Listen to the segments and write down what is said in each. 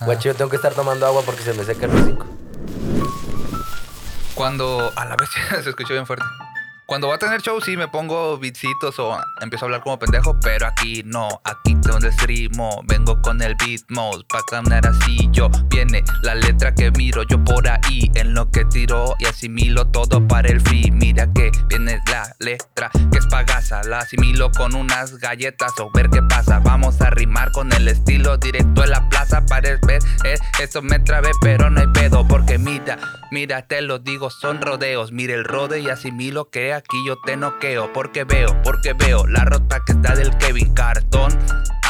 Guacho, yo tengo que estar tomando agua porque se me seca el hocico. Cuando. A la vez se escuchó bien fuerte. Cuando va a tener show, sí me pongo beatsitos o empiezo a hablar como pendejo, pero aquí no, aquí donde escribo, vengo con el beat mode, pa' caminar así yo, viene la letra que miro yo por ahí, en lo que tiro y asimilo todo para el free, mira que viene la letra que es pagasa, la asimilo con unas galletas o ver qué pasa, vamos a rimar con el estilo directo en la plaza para ver, eh, eso me trabé, pero no hay pedo, porque mira, mira, te lo digo, son rodeos, mire el rode y asimilo que aquí yo te noqueo, porque veo, porque veo la rota que está del Kevin Cartón.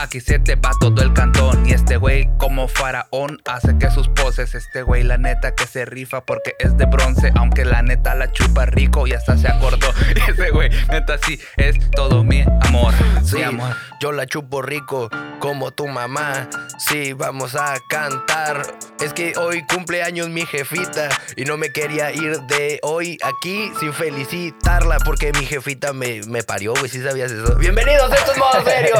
Aquí se te va todo el cantón y este güey como faraón hace que sus poses, este güey la neta que se rifa porque es de bronce, aunque la neta la chupa rico y hasta se acordó. Ese güey neta sí es todo mi amor, Sí, mi amor. yo la chupo rico como tu mamá. Sí, vamos a cantar. Es que hoy cumple años mi jefita y no me quería ir de hoy aquí sin felicitarla porque mi jefita me, me parió, güey. ¿Sí sabías eso? Bienvenidos, esto es modo serio.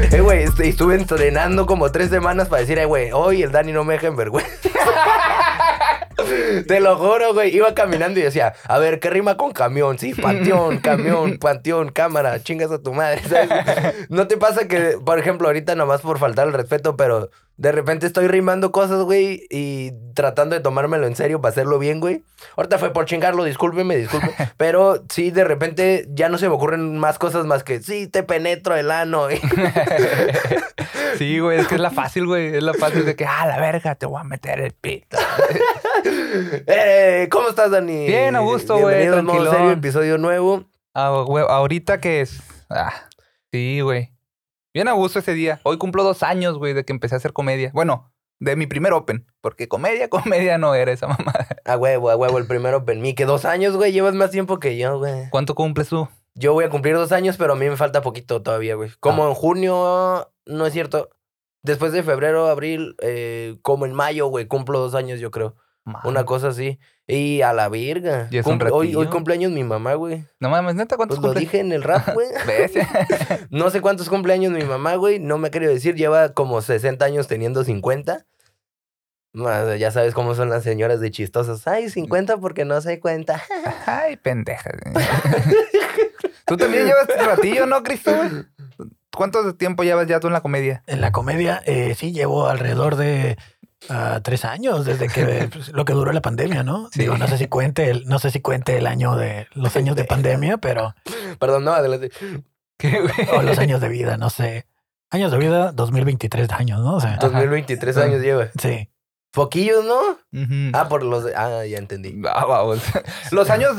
eh, güey, este, estuve entrenando como tres semanas para decir, eh, güey, hoy el Dani no me deja en vergüenza. Te lo juro, güey. Iba caminando y decía, a ver, ¿qué rima con camión? Sí, panteón, camión, panteón, cámara, chingas a tu madre. ¿sabes? ¿No te pasa que, por ejemplo, ahorita nomás por faltar el respeto, pero de repente estoy rimando cosas, güey, y tratando de tomármelo en serio para hacerlo bien, güey? Ahorita fue por chingarlo, discúlpeme, disculpe. pero sí, de repente ya no se me ocurren más cosas más que, sí, te penetro el ano. Sí, güey, es que es la fácil, güey, es la fácil de que, ah, la verga, te voy a meter el pito. Eh, ¿Cómo estás, Dani? Bien, a gusto, güey, Bienvenido a episodio nuevo. Ah, güey, ahorita que es. Ah, sí, güey. Bien a gusto ese día. Hoy cumplo dos años, güey, de que empecé a hacer comedia. Bueno, de mi primer open. Porque comedia, comedia no era esa mamá. A huevo, a huevo, el primero Open Me. Que dos años, güey, llevas más tiempo que yo, güey. ¿Cuánto cumples tú? Yo voy a cumplir dos años, pero a mí me falta poquito todavía, güey. Como Ah. en junio, no es cierto. Después de febrero, abril, eh, como en mayo, güey, cumplo dos años, yo creo. Una cosa así. Y a la verga. Y es un Cumple- hoy, hoy cumpleaños mi mamá, güey. No mames, neta, ¿cuántos Pues lo cumples? dije en el rap, güey. No sé cuántos cumpleaños mi mamá, güey. No me ha querido decir. Lleva como 60 años teniendo 50. Más, Ya sabes cómo son las señoras de chistosas. Ay, 50 porque no se cuenta. Ay, pendeja. Tú también llevas ratillo, ¿no, Cristóbal? ¿Cuánto tiempo llevas ya tú en la comedia? En la comedia, eh, sí, llevo alrededor de ah, tres años desde que pues, lo que duró la pandemia, ¿no? Sí. Digo, no sé si cuente el, no sé si cuente el año de los años de pandemia, pero Perdón, no, adelante. O los años de vida, no sé. Años de vida, 2023 años, ¿no? O sea, 2023 años lleva. sí. Poquillos, ¿no? Ah, por los... de- Ah, ya entendí. Ah, vamos. Los años,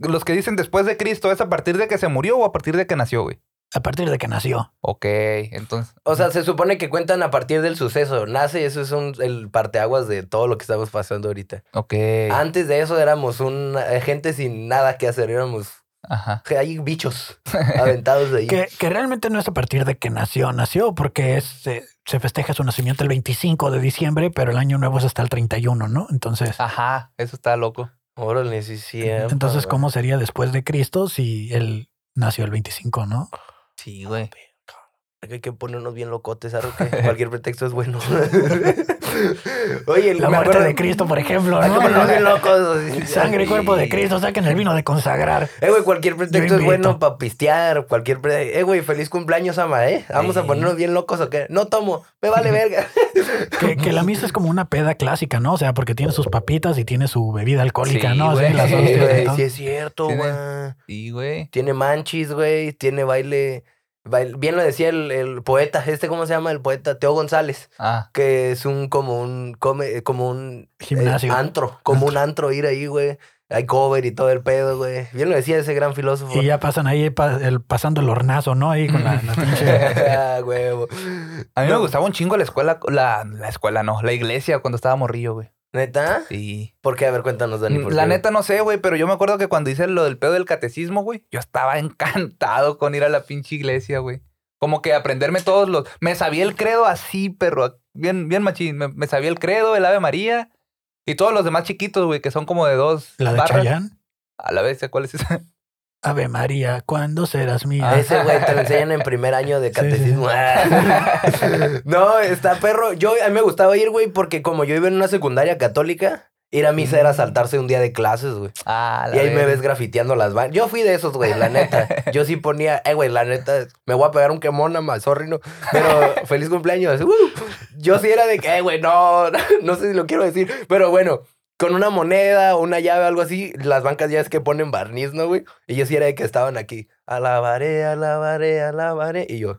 los que dicen después de Cristo, ¿es a partir de que se murió o a partir de que nació, güey? A partir de que nació. Ok, entonces. O sea, se supone que cuentan a partir del suceso. Nace, eso es un, el parteaguas de todo lo que estamos pasando ahorita. Ok. Antes de eso éramos un eh, gente sin nada que hacer. Éramos... Ajá. Hay bichos aventados de ahí. Que, que realmente no es a partir de que nació, nació porque es, eh, se festeja su nacimiento el 25 de diciembre, pero el año nuevo es hasta el 31, ¿no? Entonces, Ajá, eso está loco. Órale, sí, sí. entonces ¿cómo sería después de Cristo si él nació el 25, no? Sí, güey. Hay que ponernos bien locotes, algo que cualquier pretexto es bueno. Oye, La muerte acuerdo- de Cristo, por ejemplo, Hay que bien locos. Sangre y cuerpo de Cristo, saquen el vino de consagrar. Eh, güey, cualquier pretexto es bueno para pistear. Cualquier pre- Eh, güey, feliz cumpleaños, ama, ¿eh? Vamos a ponernos bien locos o qué. No tomo, me vale verga. Que, que la misa es como una peda clásica, ¿no? O sea, porque tiene sus papitas y tiene su bebida alcohólica, Sí, ¿no? güey. Así, las Sí, hostias y güey, todo. sí es cierto, güey. Sí, güey. Tiene manchis, güey. Tiene baile- Bien lo decía el, el poeta. ¿Este cómo se llama? El poeta Teo González. Ah, Que es un como un come, como un eh, Gimnasio. antro, como un antro ir ahí, güey. Hay cover y todo el pedo, güey. Bien lo decía ese gran filósofo. Y ya pasan ahí pa- el- pasando el hornazo, ¿no? Ahí con la, la pinche... ah, huevo. a mí me gustaba un chingo la escuela, la, la escuela no, la iglesia cuando estaba morrillo, güey. ¿Neta? Sí. ¿Por qué? A ver, cuéntanos, Dani. ¿por La qué? neta no sé, güey, pero yo me acuerdo que cuando hice lo del pedo del catecismo, güey, yo estaba encantado con ir a la pinche iglesia, güey. Como que aprenderme todos los... Me sabía el credo así, perro. Bien, bien machín. Me, me sabía el credo, el Ave María. Y todos los demás chiquitos, güey, que son como de dos La de barras. Chayanne. A la vez, ¿cuál es esa? Ave María, ¿cuándo serás mía? Ah. Ese güey te lo enseñan en primer año de Sí, sí, catecismo. no, está perro. Yo a mí me gustaba ir, güey, porque como yo iba en una secundaria católica, ir a misa era saltarse un día de clases, güey. Ah, la Y ahí me ves grafiteando las bancas. Yo fui de esos, güey, la neta. Yo sí ponía, eh, güey, la neta, me voy a pegar un quemón nada más, sorry, no. Pero feliz cumpleaños. Uh, yo sí era de que, eh, güey, no, no sé si lo quiero decir. Pero bueno, con una moneda o una llave o algo así, las bancas ya es que ponen barniz, ¿no, güey? Y yo sí era de que estaban aquí. Alabaré, alabaré, alabaré. Y yo,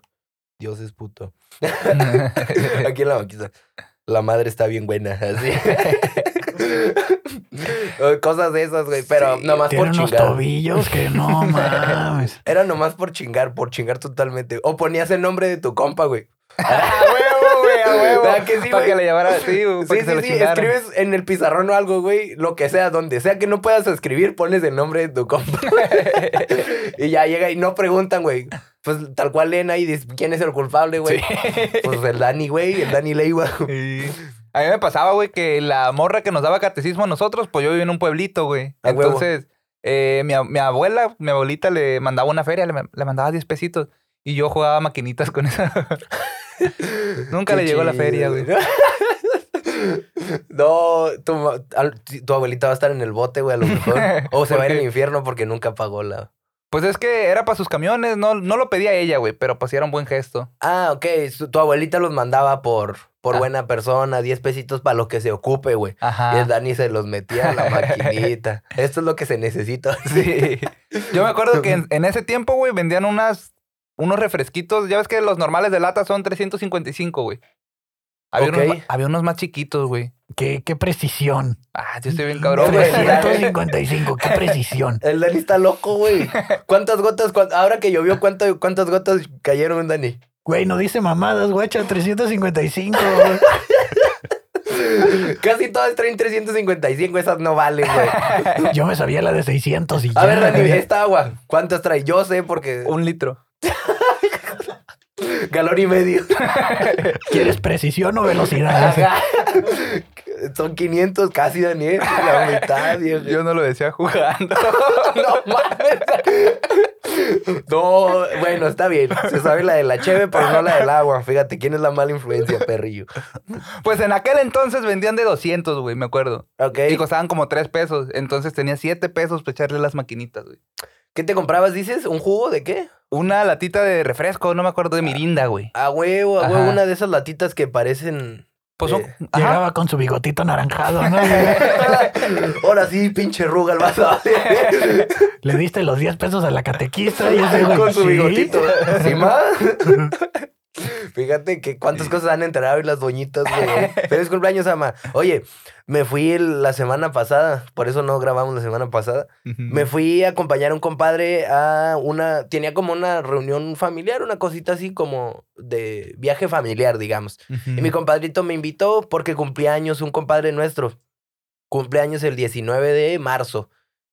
Dios es puto. Aquí en la banquita. La madre está bien buena, así. Cosas de esas, güey. Pero Sí, nomás por unos chingar. tobillos que no mames. Era nomás por chingar, por chingar totalmente. O ponías el nombre de tu compa, güey. ¡A huevo, güey! ¡A huevo! ¿Verdad que sí, Para que le llevara sí, Sí, sí, sí. Escribes en el pizarrón o algo, güey. Lo que sea, donde sea que no puedas escribir, pones el nombre de tu compa. y ya llega y no preguntan, güey. Pues tal cual leen ahí, ¿quién es el culpable, güey? Pues el Dani, güey, el Dani Leiva. A mí me pasaba, güey, que la morra que nos daba catecismo a nosotros, pues yo vivía en un pueblito, güey. Entonces, eh, mi abuela, mi abuelita le mandaba una feria, le, le mandaba 10 pesitos. Y yo jugaba maquinitas con esa. Nunca Qué le llegó la feria, güey. No, tu, tu abuelita va a estar en el bote, güey, a lo mejor. O se ¿Por va a ir al infierno porque nunca pagó la. Pues es que era para sus camiones, no, no lo pedía ella, güey, pero pues era un buen gesto. Ah, ok. tu abuelita los mandaba por, por Ah. buena persona, 10 pesitos para lo que se ocupe, güey. Y Ajá. el Dani se los metía a la maquinita. Esto es lo que se necesita. Sí. Yo me acuerdo que en, en ese tiempo, güey, vendían unas, unos refresquitos. Ya ves que los normales de lata son 355, güey. Había, Ok. unos, había unos más chiquitos, güey. Qué, qué precisión. Ah, yo estoy bien cabrón, güey. 355, qué precisión. El Dani está loco, güey. ¿Cuántas gotas? Ahora que llovió, ¿cuánto- ¿cuántas gotas cayeron, Dani? Güey, no dice mamadas, guacha, 355. Casi todas traen 355, esas no valen, güey. Yo me sabía la de 600 y A ver, ya. Dani, esta agua, ¿cuántas trae? Yo sé porque Un litro. galón y medio. ¿Quieres precisión o velocidad? Ajá. Son 500 casi, Dani, ¿eh? la mitad, viejo. Yo no lo decía jugando. No mames. No, bueno, está bien. Se sabe la de la cheve, pero no la del agua. Fíjate, ¿quién es la mala influencia, perrillo? Pues en aquel entonces vendían de 200, güey, me acuerdo. Ok. Y costaban como 3 pesos. Entonces tenía 7 pesos para echarle las maquinitas, güey. ¿Qué te comprabas, dices? ¿Un jugo de qué? Una latita de refresco, no me acuerdo, de mirinda, güey. A huevo, a huevo, una de esas latitas que parecen. Pues son... Eh, ajá. Llegaba con su bigotito naranjado, ¿no? Ahora sí, pinche ruga el vaso. Le diste los 10 pesos a la catequista y ese güey, Con su sí. bigotito. ¿Sí, ma? Fíjate que cuántas cosas han enterado hoy las doñitas, güey. Feliz cumpleaños, ama. Oye, me fui la semana pasada, por eso no grabamos la semana pasada. Me fui a acompañar a un compadre a una. Tenía como una reunión familiar, una cosita así como de viaje familiar, digamos. Y mi compadrito me invitó porque cumplía años un compadre nuestro. Cumpleaños el 19 de marzo.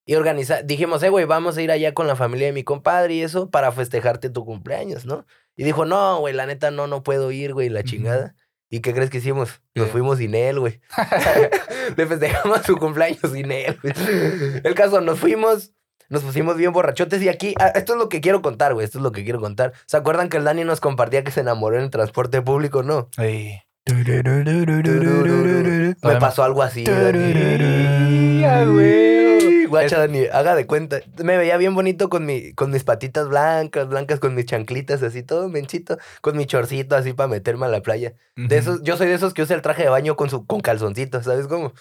Y organiza, dijimos, eh, güey, vamos a ir allá con la familia de mi compadre y eso para festejarte tu cumpleaños, ¿no? Y dijo, no, güey, la neta no, no puedo ir, güey, la chingada. ¿Y qué crees que hicimos? Nos fuimos sin él, güey. Le festejamos su cumpleaños sin él, güey. El caso, nos fuimos, nos pusimos bien borrachotes y aquí, ah, esto es lo que quiero contar, güey, esto es lo que quiero contar. ¿Se acuerdan que el Dani nos compartía que se enamoró en el transporte público, no? Sí. Me pasó algo así, Dani. Ya, güey. Guacha, Dani, haga de cuenta. Me veía bien bonito con, mi, con mis patitas blancas, blancas, con mis chanclitas, así todo menchito, con mi chorcito así para meterme a la playa. De esos, yo soy de esos que usa el traje de baño con su con calzoncitos, ¿sabes cómo?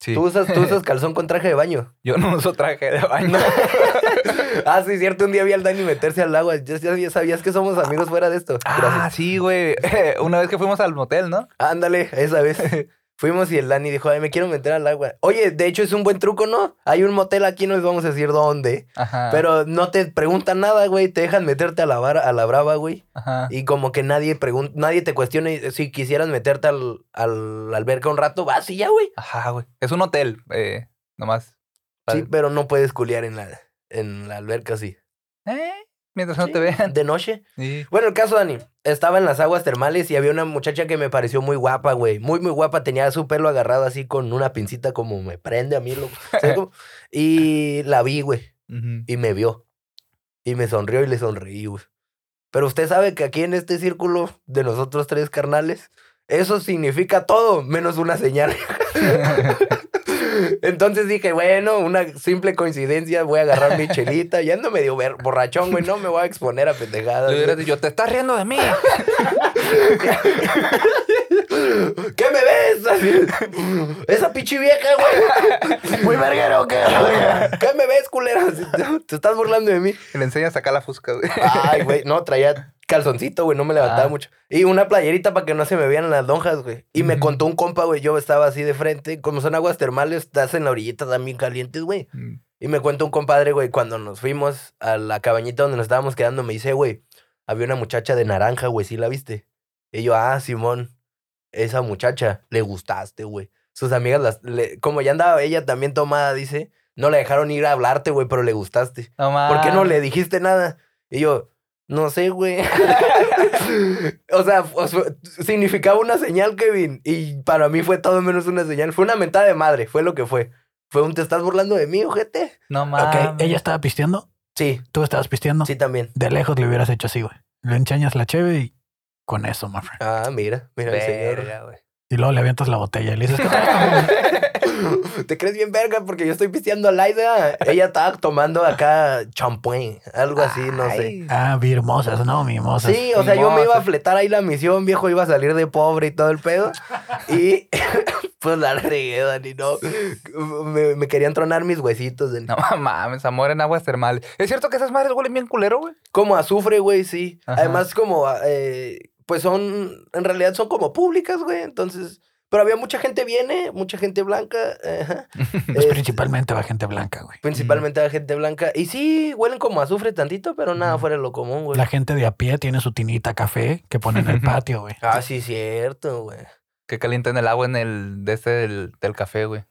Sí. ¿Tú, usas, tú usas calzón con traje de baño. Yo no uso traje de baño. ah, sí, cierto, un día vi al Dani meterse al agua. Ya, ya- sabías que somos amigos fuera de esto. Ah, Gracias. sí, güey. Una vez que fuimos al motel, ¿no? Ándale, esa vez. Fuimos y el Dani dijo, ay, me quiero meter al agua. Oye, de hecho es un buen truco, ¿no? Hay un motel aquí, no les vamos a decir dónde. Ajá. Pero no te preguntan nada, güey. Te dejan meterte a la, vara- a la brava, güey. Ajá. Y como que nadie pregunta, nadie te cuestiona y si quisieras meterte al, al alberca un rato, vas y ya, güey. Ajá, güey. Es un hotel, eh, nomás. Sí, pero no puedes culiar en la, en la alberca así. Eh, mientras no Sí, te vean. De noche. Sí. Bueno, el caso, Dani, estaba en las aguas termales y había una muchacha que me pareció muy guapa, güey. Muy, muy guapa. Tenía su pelo agarrado así con una pincita como me prende a mí, loco. ¿Sabes cómo? Y la vi, güey. Y me vio. Y me sonrió y le sonreí, güey. Pero usted sabe que aquí en este círculo de nosotros tres carnales, eso significa todo, menos una señal. Entonces dije, bueno, una simple coincidencia, voy a agarrar mi chelita. Ya ando medio ver- borrachón, güey, no me voy a exponer a pendejadas. Dicho, te estás riendo de mí. ¿Qué me ves? Así, Esa pinche vieja, güey. Muy verguero, ¿qué? ¿Qué me ves, culera? Te estás burlando de mí. Y le enseñas acá la fusca, güey. Ay, güey, no, traía calzoncito, güey, no me levantaba Ah. mucho. Y una playerita para que no se me vean las lonjas, güey. Y me contó un compa, güey, yo estaba así de frente. Como son aguas termales, estás en la orillita también calientes, güey. Mm. Y me cuenta un compadre, güey, cuando nos fuimos a la cabañita donde nos estábamos quedando, me dice, güey, había una muchacha de naranja, güey, ¿sí la viste? Y yo, ah, Simón, esa muchacha, le gustaste, güey. Sus amigas, las, le- como ya andaba ella también tomada, dice, no la dejaron ir a hablarte, güey, pero le gustaste. No ¿Por qué no le dijiste nada? Y yo, no sé, güey. o sea, o sea, significaba una señal, Kevin. Y para mí fue todo menos una señal. Fue una mentada de madre, fue lo que fue. Fue un te estás burlando de mí, ojete. No mames. Ok, ella estaba pisteando, Sí, tú estabas pisteando. sí también. De lejos le hubieras hecho así, güey. Le enchañas la cheve y con eso, my friend. Ah, mira, mira el señor. Verga, güey. Y luego le avientas la botella y le dices, ¿qué traes, güey?" ¿Te crees bien verga? Porque yo estoy pisteando a Laida. Ella estaba tomando acá champán, algo así, no sé. Ay. Ah, virmosas, no, mimosas. Sí, o sea, yo me iba a fletar ahí la misión, viejo, iba a salir de pobre y todo el pedo. Y pues la regué, Dani, no. Me, me querían tronar mis huesitos. Dani. No mames, amor en aguas termales. ¿Es cierto que esas madres huelen bien culero, güey? Como azufre, güey, sí. Ajá. Además, como, eh, pues son, en realidad son como públicas, güey. Entonces, pero había mucha gente viene, mucha gente blanca. ajá. Pues Este, principalmente va gente blanca, güey. Principalmente la gente blanca. Y sí, huelen como a azufre tantito, pero nada fuera de lo común, güey. La gente de a pie tiene su tinita café que pone en el patio, güey. Ah, sí, cierto, güey. Que calientan el agua en el, de este del, del café, güey.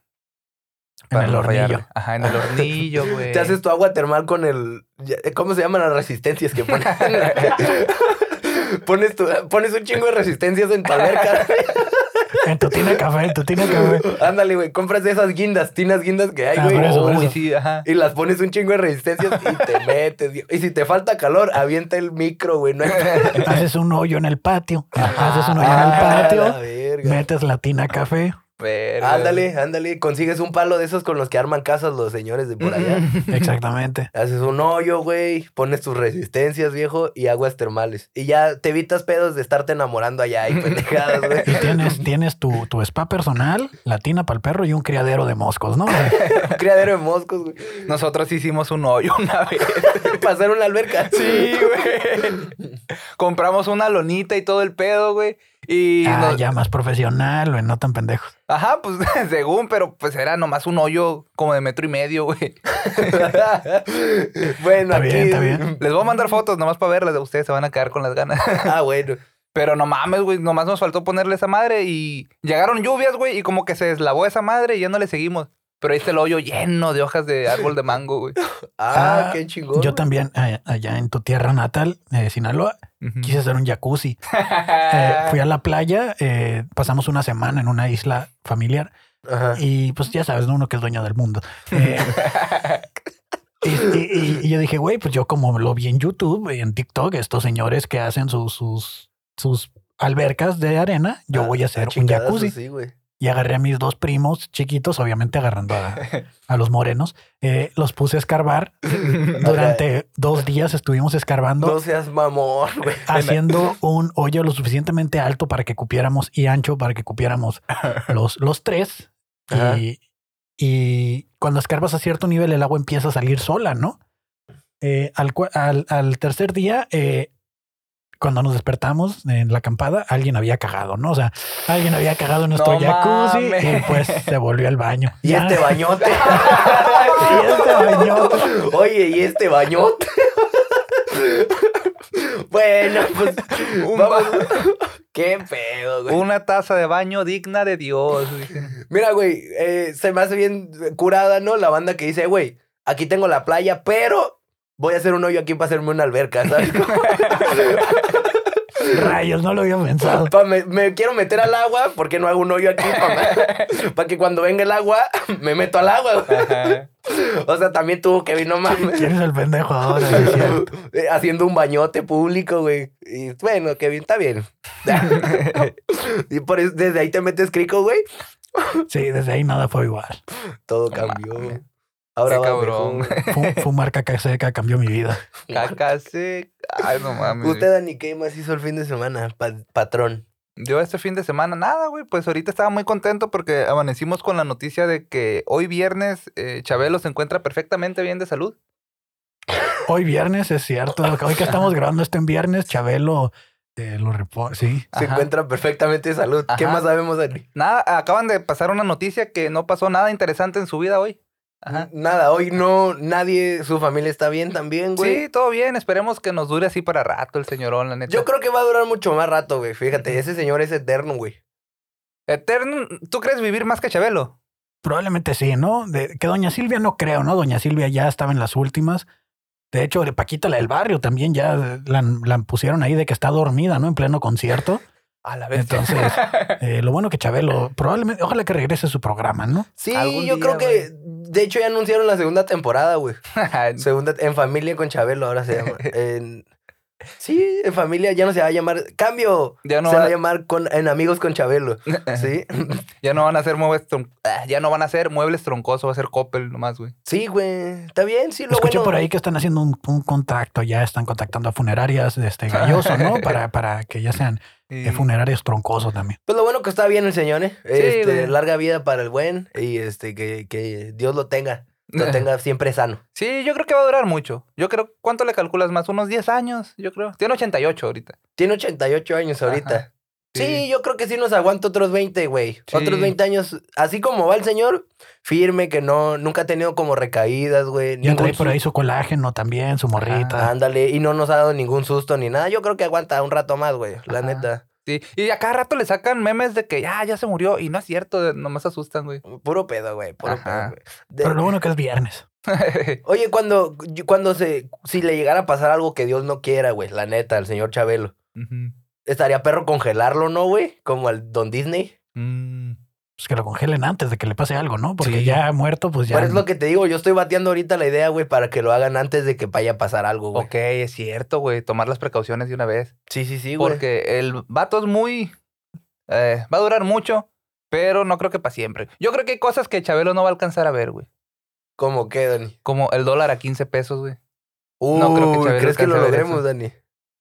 En el hornillo. Ajá, en el hornillo, güey. Te haces tu agua termal con el. ¿Cómo se llaman las resistencias que pones? Pones, tu- pones un chingo de resistencias en tu alberca. En tu tina café, en tu tina café. Ándale, güey. Compras de esas guindas, tinas guindas que hay, Ah, güey. sí. Y las pones un chingo de resistencias y te metes. Y si te falta calor, avienta el micro, güey. No hay... Haces un hoyo en el patio. Haces un hoyo en el Ah, la patio. verga. Metes la tina café. Ándale, ándale. Consigues un palo de esos con los que arman casas los señores de por allá. Exactamente. Haces un hoyo, güey, pones tus resistencias, viejo, y aguas termales. Y ya te evitas pedos de estarte enamorando allá y pendejadas, güey. Y tienes, tienes tu, tu spa personal, la tina para el perro y un criadero de moscos, ¿no? Un criadero de moscos, güey. Nosotros hicimos un hoyo una vez. Pasar una alberca. Sí, güey. Compramos una lonita y todo el pedo, güey. Y Ah, nos- ya más profesional, güey, no tan pendejos. Ajá, pues según, pero pues era nomás un hoyo como de metro y medio, güey. bueno, Está aquí. bien, está bien. Les voy a mandar fotos nomás para verlas de ustedes, se van a quedar con las ganas. Ah, bueno. Pero no mames, güey, nomás nos faltó ponerle esa madre y llegaron lluvias, güey, y como que se deslavó esa madre y ya no le seguimos. Pero ahí está el hoyo lleno de hojas de árbol de mango, güey. Ah, Ah, qué chingón. Yo también, eh, allá en tu tierra natal, eh, Sinaloa, quise hacer un jacuzzi. Eh, fui a la playa, eh, pasamos una semana en una isla familiar Ajá. y pues ya sabes, ¿no? uno que es dueño del mundo. Eh, y, y- y- y yo dije, güey, pues yo como lo vi en YouTube y en TikTok, estos señores que hacen sus, sus, sus albercas de arena, yo Ah, voy a hacer un jacuzzi. Sí, güey. Y agarré a mis dos primos chiquitos, obviamente agarrando a, a los morenos. eh, los puse a escarbar. Durante dos días estuvimos escarbando, No seas mamón, güey. haciendo un hoyo lo suficientemente alto para que cupiéramos y ancho para que cupiéramos los, los tres. Y, y cuando escarbas a cierto nivel, el agua empieza a salir sola, ¿no? Eh, al, al tercer día, eh, cuando nos despertamos en la acampada, alguien había cagado, ¿no? O sea, alguien había cagado en nuestro No jacuzzi mames. y pues se volvió al baño. Y Ya. este bañote. Y este bañote. Oye, ¿y este bañote? bueno, pues. Un vamos. ba- Qué pedo, güey. Una taza de baño digna de Dios. Mira, güey, eh, se me hace bien curada, ¿no? La banda que dice, güey, aquí tengo la playa, pero voy a hacer un hoyo aquí para hacerme una alberca, ¿sabes? Rayos, no lo había pensado. Pa- me, me quiero meter al agua porque no hago un hoyo aquí para que cuando venga el agua me meto al agua. Ajá. O sea, también tuvo que no mames. ¿Quién es el pendejo ahora? Eh, Haciendo un bañote público, güey. Y bueno, Kevin, está bien. y por eso, desde ahí te metes crico, güey. Sí, desde ahí nada fue igual. Todo cambió. Ahora Qué va cabrón. mejor. Fu- Fumar caca seca cambió mi vida. Caca seca. Ay, no mames. Usted, Dani, ¿qué más hizo el fin de semana? Pa- patrón. Yo este fin de semana, nada, güey. Pues ahorita estaba muy contento porque amanecimos con la noticia de que hoy viernes eh, Chabelo se encuentra perfectamente bien de salud. Hoy viernes, es cierto. Hoy que estamos grabando esto en viernes, Chabelo eh, lo repo- Sí. Se Ajá. encuentra perfectamente de salud. ¿Qué más sabemos, Dani? Nada, acaban de pasar una noticia que no pasó nada interesante en su vida hoy. Ajá. Nada, hoy no, nadie, su familia está bien también, güey. Sí, todo bien. Esperemos que nos dure así para rato el señorón, la neta. Yo creo que va a durar mucho más rato, güey. Fíjate, ese señor es eterno, güey. Eterno, ¿tú crees vivir más que Chabelo? Probablemente sí, ¿no? De, que Doña Silvia no creo, ¿no? Doña Silvia ya estaba en las últimas. De hecho, de Paquita, la del barrio, también ya la, la pusieron ahí de que está dormida, ¿no? En pleno concierto. A la vez. Entonces, eh, lo bueno que Chabelo, probablemente, ojalá que regrese a su programa, ¿no? Sí, Algún yo día, creo que, de hecho, ya anunciaron la segunda temporada, güey. Segunda, en familia con Chabelo, ahora se llama. En- sí, en familia ya no se va a llamar. Cambio. ya, no se va a llamar con, en amigos con Chabelo. Sí. ya no van a hacer muebles tron- ah, ya no van a hacer muebles troncosos, va a ser Coppel nomás, güey. Sí, güey. Está bien, sí, lo Escuché bueno. por ahí que están haciendo un, un contacto, ya están contactando a funerarias de este galloso, ¿no? Para, para que ya sean Eh, funerarios troncosos también. Pues lo bueno que está bien el señor, ¿eh? Este, güey. larga vida para el buen y este que, que Dios lo tenga. Lo tenga siempre sano. Sí, yo creo que va a durar mucho. Yo creo, ¿cuánto le calculas más? Unos 10 años, yo creo. Tiene 88 ahorita. Tiene 88 años ahorita. Ajá. Sí. yo creo que sí nos aguanta otros 20, güey. Sí. Otros 20 años, así como va el señor, firme, que no, nunca ha tenido como recaídas, güey. Ya trae por ahí su colágeno también, su morrita. Ándale, y no nos ha dado ningún susto ni nada. Yo creo que aguanta un rato más, güey, la neta. Sí, y a cada rato le sacan memes de que ya, ya se murió. Y no es cierto, nomás asustan, güey. Puro pedo, güey, puro Ajá. pedo, güey. De- Pero lo bueno que es viernes. Oye, cuando, cuando se, si le llegara a pasar algo que Dios no quiera, güey, la neta, al señor Chabelo. Estaría perro congelarlo, ¿no, güey? Como al Don Disney. Mm. Pues que lo congelen antes de que le pase algo, ¿no? Porque Sí. ya muerto, pues ya. Pero es lo que te digo, yo estoy bateando ahorita la idea, güey, para que lo hagan antes de que vaya a pasar algo, güey. Ok, es cierto, güey. Tomar las precauciones de una vez. Sí, sí, sí, güey. Porque el vato es muy. eh, va a durar mucho, pero no creo que para siempre. Yo creo que hay cosas que Chabelo no va a alcanzar a ver, güey. ¿Cómo qué, Dani? Como el dólar a 15 pesos, güey. Uy, No creo que Chabelo ¿crees que lo logremos. Dani?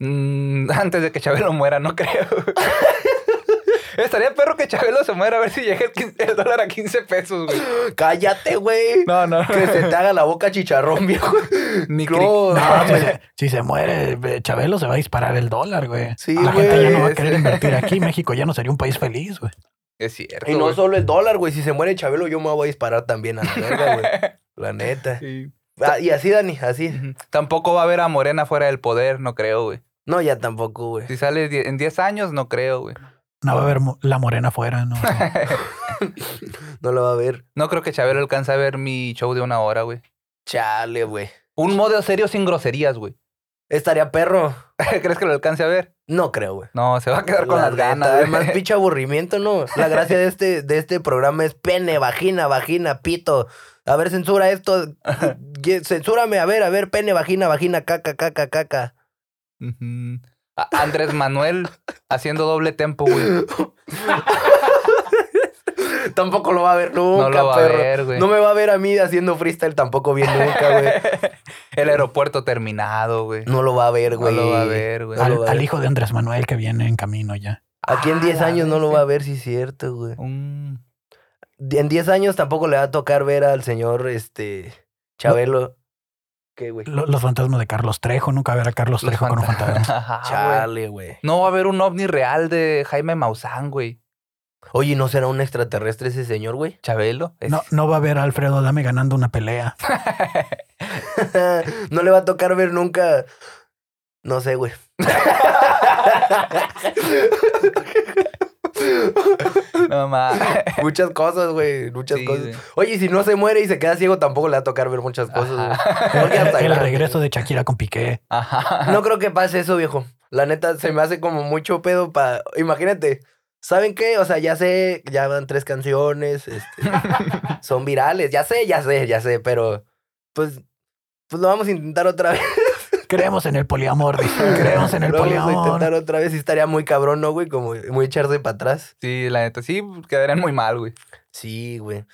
Mm, antes de que Chabelo muera, no creo. Estaría perro que Chabelo se muera a ver si llega el, 15 el dólar a 15 pesos, güey. Cállate, güey. No, no. Que se te haga la boca chicharrón, viejo. Ni No, si, güey. se, si se muere Chabelo, se va a disparar el dólar, güey. Sí, La gente ya no va a güey. querer invertir aquí. México ya no sería un país feliz, güey. Es cierto. Y no güey. solo el dólar, güey. Si se muere Chabelo, yo me voy a disparar también a la verga, güey. La neta. Sí. Ah, y así, Dani, así. Tampoco va a haber a Morena fuera del poder, no creo, güey. No, ya tampoco, güey. Si sale die- en 10 años, no creo, güey. No va a haber mo- la morena afuera, ¿no? No lo va a ver. No creo que Chabelo alcance a ver mi show de una hora, güey. Chale, güey. Un modo serio sin groserías, güey. Estaría perro. ¿Crees que lo alcance a ver? No creo, güey. No, se va a quedar con La las neta, ganas. Además, pinche aburrimiento, ¿no? La gracia de este, de este programa es pene, vagina, vagina, pito. A ver, censura esto. Ye- Censúrame, a ver, a ver, pene, vagina, vagina, caca, caca, caca. Andrés Manuel haciendo doble tempo, güey. Tampoco lo va a ver nunca, No lo va a ver, güey. No me va a ver a mí haciendo freestyle tampoco bien nunca, güey. El aeropuerto terminado, güey. No lo va a ver, No güey. lo va a ver, güey. No al, ver. hijo de Andrés Manuel que viene en camino ya. Aquí en Ah, 10 la años no lo va a ver, sí es cierto, güey. Mm. En 10 años tampoco le va a tocar ver al señor, este, Chabelo. ¿Qué, güey? Lo- los fantasmas de Carlos Trejo, nunca ver a Carlos Los Trejo con un fanta- fantasma. Chale, güey. No va a haber un ovni real de Jaime Maussan, güey. Oye, ¿no será un extraterrestre ese señor, güey? Chabelo. es- No, no va a ver a Alfredo Adame ganando una pelea. no le va a tocar ver nunca. No sé, güey. No mames. Muchas cosas, güey. Muchas Sí, cosas. güey. Oye, y si no se muere y se queda ciego, tampoco le va a tocar ver muchas cosas. güey. Ajá. Porque hasta el grande. regreso de Shakira con Piqué. Ajá. No creo que pase eso, viejo. La neta, se me hace como mucho pedo para... Imagínate, ¿saben qué? O sea, ya sé, ya van tres canciones, este, son virales. Ya sé, ya sé, ya sé, pero pues, pues lo vamos a intentar otra vez. Creemos en el poliamor, dice. Creemos en el Lo vamos a poliamor. intentar otra vez y estaría muy cabrón, ¿no, güey? Como muy echarse para atrás. Sí, la neta, sí, quedarían muy mal, güey. Sí, güey.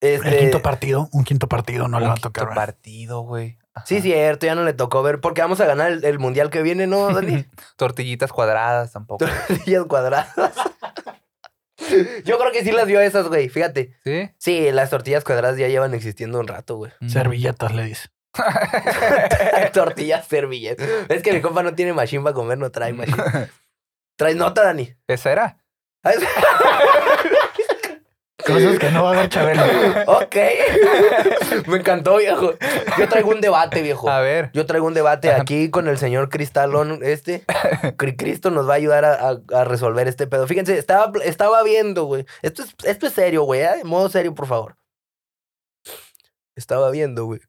El Este, quinto partido, un quinto partido no le va a Un tocar. quinto ¿verdad? partido, güey. Ajá. Sí, cierto, ya no le tocó ver, porque vamos a ganar el, el mundial que viene, ¿no, Dani? Tortillitas cuadradas tampoco. Tortillas cuadradas. Yo creo que sí las vio esas, güey, fíjate. ¿Sí? Sí, las tortillas cuadradas ya llevan existiendo un rato, güey. Servilletas, le dice. Tortillas servilletas. Es que mi compa no tiene machine para comer, no trae machine. ¿Traes nota, Dani? ¿Esa era? Cosas que no va a ver Chabelo. ok. Me encantó, viejo. Yo traigo un debate, viejo. A ver. Yo traigo un debate aquí con el señor Cristalón, este. Cri- Cristo nos va a ayudar a, a- a resolver este pedo. Fíjense, estaba, estaba viendo, güey. Esto es, esto es serio, güey. ¿eh? Modo serio, por favor. Estaba viendo, güey.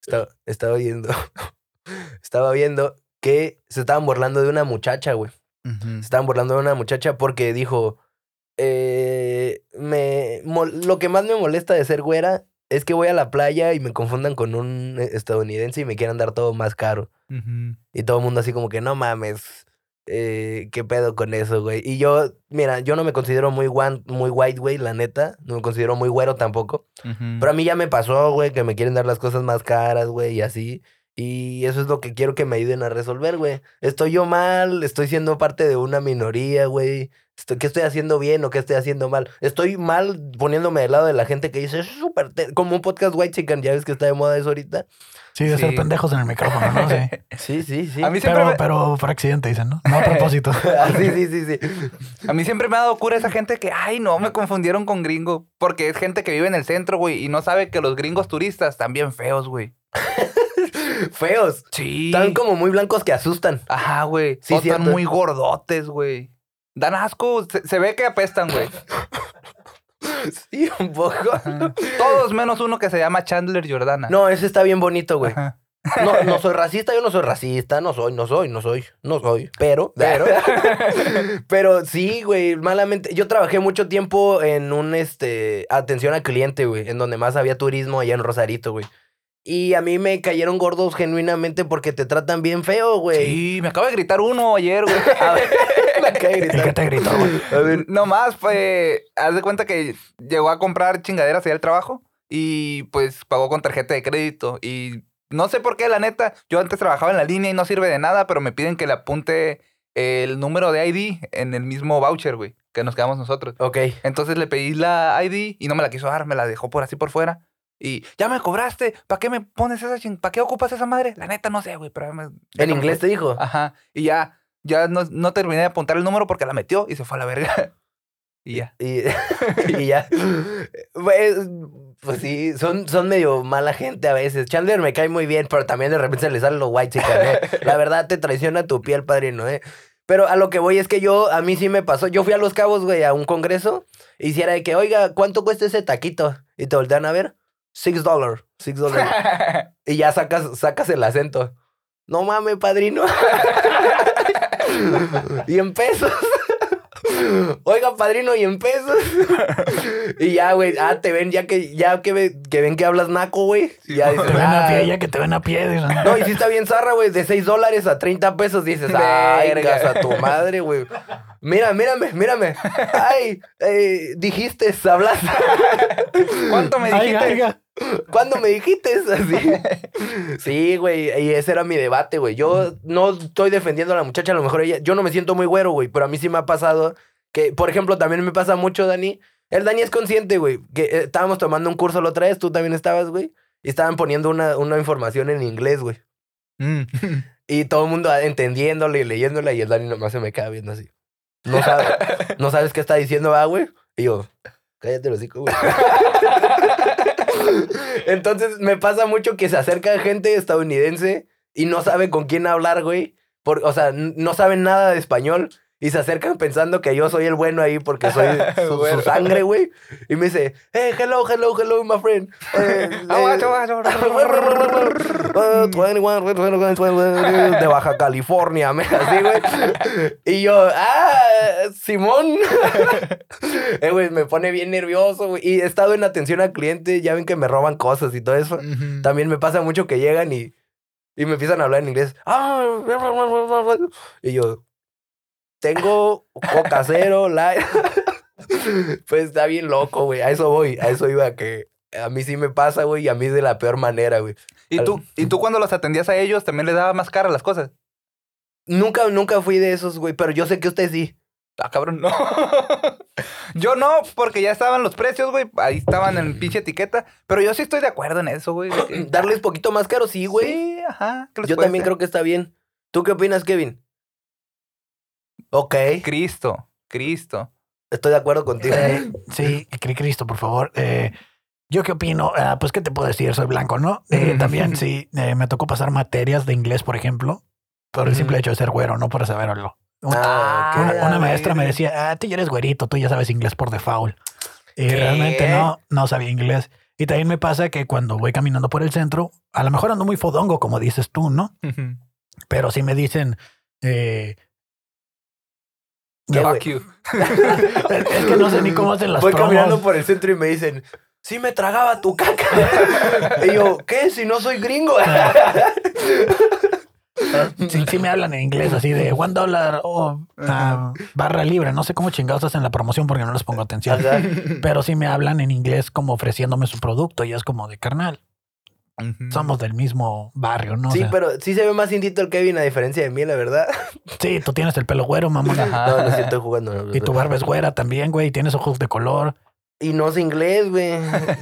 Estaba, estaba viendo. estaba viendo que se estaban burlando de una muchacha, güey. Se estaban burlando de una muchacha porque dijo, eh, me, lo que más me molesta de ser güera es que voy a la playa y me confundan con un eh, estadounidense y me quieran dar todo más caro. Y todo el mundo así como que, no mames, eh, ¿qué pedo con eso, güey? Y yo, mira, yo no me considero muy, white, güey, la neta. No me considero muy güero tampoco. Pero a mí ya me pasó, güey, que me quieren dar las cosas más caras, güey, y así. Y eso es lo que quiero que me ayuden a resolver, güey. Estoy yo mal, estoy siendo parte de una minoría, güey. ¿Qué estoy haciendo bien o qué estoy haciendo mal? Estoy mal poniéndome del lado de la gente que dice, es súper... te-". Como un podcast white chicken, ya ves que está de moda eso ahorita. Sí, de ser Sí. pendejos en el micrófono, ¿no? Sí. Sí, sí, sí. A mí siempre Pero, me- pero por accidente, dicen, ¿no? No a propósito. Ah, sí, sí, sí, sí. A mí siempre me ha dado cura esa gente que, ay, no, me confundieron con gringo. Porque es gente que vive en el centro, güey, y no sabe que los gringos turistas están bien feos, güey. Feos. Sí. Están como muy blancos que asustan. Ajá, güey. Sí, están muy gordotes, güey. Dan asco. Se, se ve que apestan, güey. Sí, un poco. Todos menos uno que se llama Chandler Jordana. No, ese está bien bonito, güey. Ajá. No, no soy racista, yo no soy racista, no soy, no soy, no soy, no soy. Pero, pero, pero sí, güey, malamente. Yo trabajé mucho tiempo en un, este, atención al cliente, güey, en donde más había turismo allá en Rosarito, güey. Y a mí me cayeron gordos genuinamente porque te tratan bien feo, güey. Sí, me acaba de gritar uno ayer, güey. A ver, me acaba de ¿Y gritar. qué te gritó, güey? A ver, No más, fue. Haz de cuenta que llegó a comprar chingaderas allá al trabajo y pues pagó con tarjeta de crédito. Y no sé por qué, la neta. Yo antes trabajaba en la línea y no sirve de nada, pero me piden que le apunte el número de ID en el mismo voucher, güey, que nos quedamos nosotros. ok. Entonces le pedí la ID y no me la quiso dar, me la dejó por así por fuera. Y ya me cobraste, ¿para qué me pones esa ching? ¿Para qué ocupas esa madre? La neta no sé, güey, pero me- En inglés te dijo. Ajá. Y ya, ya no, no terminé de apuntar el número porque la metió y se fue a la verga. Y ya. Y, y ya. Pues, pues sí, son, son medio mala gente a veces. Chandler me cae muy bien, pero también de repente se le salen los white chicken, ¿eh? La verdad te traiciona tu piel, padrino, ¿eh? Pero a lo que voy es que yo, a mí sí me pasó. Yo fui a Los Cabos, güey, a un congreso. Y si era de que, oiga, ¿cuánto cuesta ese taquito? Y te voltean a ver. Six dollars. Six dollars. y ya sacas, sacas el acento. No mames, padrino. y en pesos. Oiga, padrino, y en pesos. y ya, güey, ah, te ven, ya que, ya que, ve- que ven que hablas naco, güey. Sí, ya dices, Te ven a "Ah". pie, ya que te ven a pie. dicen. No, y si está bien zarra, güey, de 6 dólares a 30 pesos, dices, ay, Verga. gas a tu madre, güey. Mira, mírame, mírame. Ay, eh, dijiste, hablaste. ¿Cuánto me Ay, dijiste? aiga. ¿Cuándo me dijiste? Así. Sí, güey, y ese era mi debate, güey. Yo no estoy defendiendo a la muchacha, a lo mejor ella, yo no me siento muy güero, güey, pero a mí sí me ha pasado que, por ejemplo, también me pasa mucho, Dani. El Dani es consciente, güey, que eh, estábamos tomando un curso la otra vez, tú también estabas, güey, y estaban poniendo una, una información en inglés, güey. Mm. Y todo el mundo entendiéndole y leyéndola, y el Dani nomás se me queda viendo así. No, sabe, no sabes qué está diciendo, ah, güey. Y yo, cállate los hocico, güey. Entonces me pasa mucho que se acerca gente estadounidense y no sabe con quién hablar, güey. Por, o sea, no saben nada de español. Y se acercan pensando que yo soy el bueno ahí porque soy su, sangre, güey. Y me dice, hey, hello, hello, hello, my friend. Eh, eh, guacho, guacho. 21, 21, 21, de Baja California, me- así, güey. Y yo, ah, Simón. Eh, güey, me pone bien nervioso, güey. Y he estado en atención al cliente, ya ven que me roban cosas y todo eso. También me pasa mucho que llegan y, y me empiezan a hablar en inglés. Ah, Y yo, tengo coca cero, light. Pues está bien loco, güey. A eso voy, a eso iba que a mí sí me pasa, güey, y a mí de la peor manera, güey. ¿Y tú, ¿Y tú cuando los atendías a ellos también les daba más cara las cosas? Nunca, nunca fui de esos, güey, pero yo sé que usted sí. Ah, cabrón, no. yo no, porque ya estaban los precios, güey. Ahí estaban en pinche etiqueta. Pero yo sí estoy de acuerdo en eso, güey. que- Darles poquito más caro, sí, güey. Sí, ajá. ¿qué les yo también creo que está bien. ¿Tú qué opinas, Kevin? Ok, Cristo, Cristo. estoy de acuerdo contigo. Eh, sí, cri- Cristo, por favor. Eh, ¿Yo qué opino? Ah, pues, ¿qué te puedo decir? Soy blanco, ¿no? Eh, también, sí, eh, me tocó pasar materias de inglés, por ejemplo, por el simple hecho de ser güero, no por saberlo. Un- Ah, ok. una, una Ah, maestra me decía, ah, tú ya eres güerito, tú ya sabes inglés por default. Y ¿Qué? realmente no, no sabía inglés. Y también me pasa que cuando voy caminando por el centro, a lo mejor ando muy fodongo, como dices tú, ¿no? Pero sí me dicen, eh. Fuck you. es que no sé ni cómo hacen las Voy promos. caminando por el centro y me dicen, sí me tragaba tu caca. y yo, ¿qué? Si no soy gringo. Sí, sí me hablan en inglés así de one dollar o ah, barra libre. No sé cómo chingados hacen la promoción porque no les pongo atención. Pero sí me hablan en inglés como ofreciéndome su producto y es como de carnal. Somos del mismo barrio, ¿no? O sí, sea, pero sí se ve más indito el Kevin a diferencia de mí, la verdad. sí, tú tienes el pelo güero, mamón. No, no, sí estoy jugando. no, Y tu barba es güera también, güey. y Tienes ojos de color. Y no sé inglés, güey.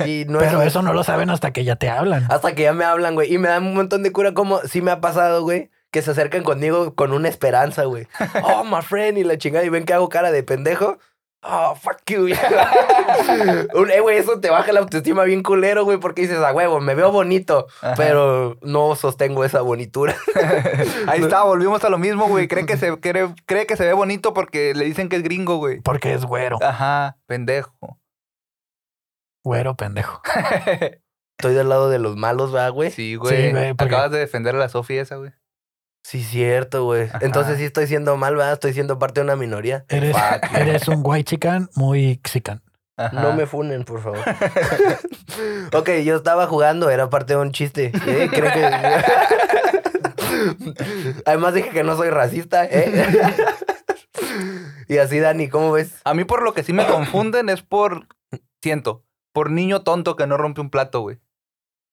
Y no pero es- eso no lo saben hasta que ya te hablan. Hasta que ya me hablan, güey. Y me dan un montón de cura como sí me ha pasado, güey. Que se acercan conmigo con una esperanza, güey. Oh, my friend. Y la chingada. Y ven que hago cara de pendejo. Oh, fuck you. Eh, güey, eso te baja la autoestima bien culero, güey. Porque dices, a huevo, me veo bonito. Ajá. Pero no sostengo esa bonitura. Ahí está, volvimos a lo mismo, güey. Cree que se cree, cree que se ve bonito porque le dicen que es gringo, güey. Porque es güero. Ajá, pendejo. Güero, pendejo. Estoy del lado de los malos, ¿va, güey? Sí, güey. güey, porque- Acabas de defender a la Sofía esa, güey. Sí, cierto, güey. Entonces sí estoy siendo mal, ¿va? Estoy siendo parte de una minoría. Eres, Fuck eres un white chican muy xican. Ajá. No me funen, por favor. ok, yo estaba jugando, era parte de un chiste. ¿eh? Creo que... Además dije que no soy racista, ¿eh? y así, Dani, ¿cómo ves? A mí por lo que sí me confunden es por, siento, por niño tonto que no rompe un plato, güey.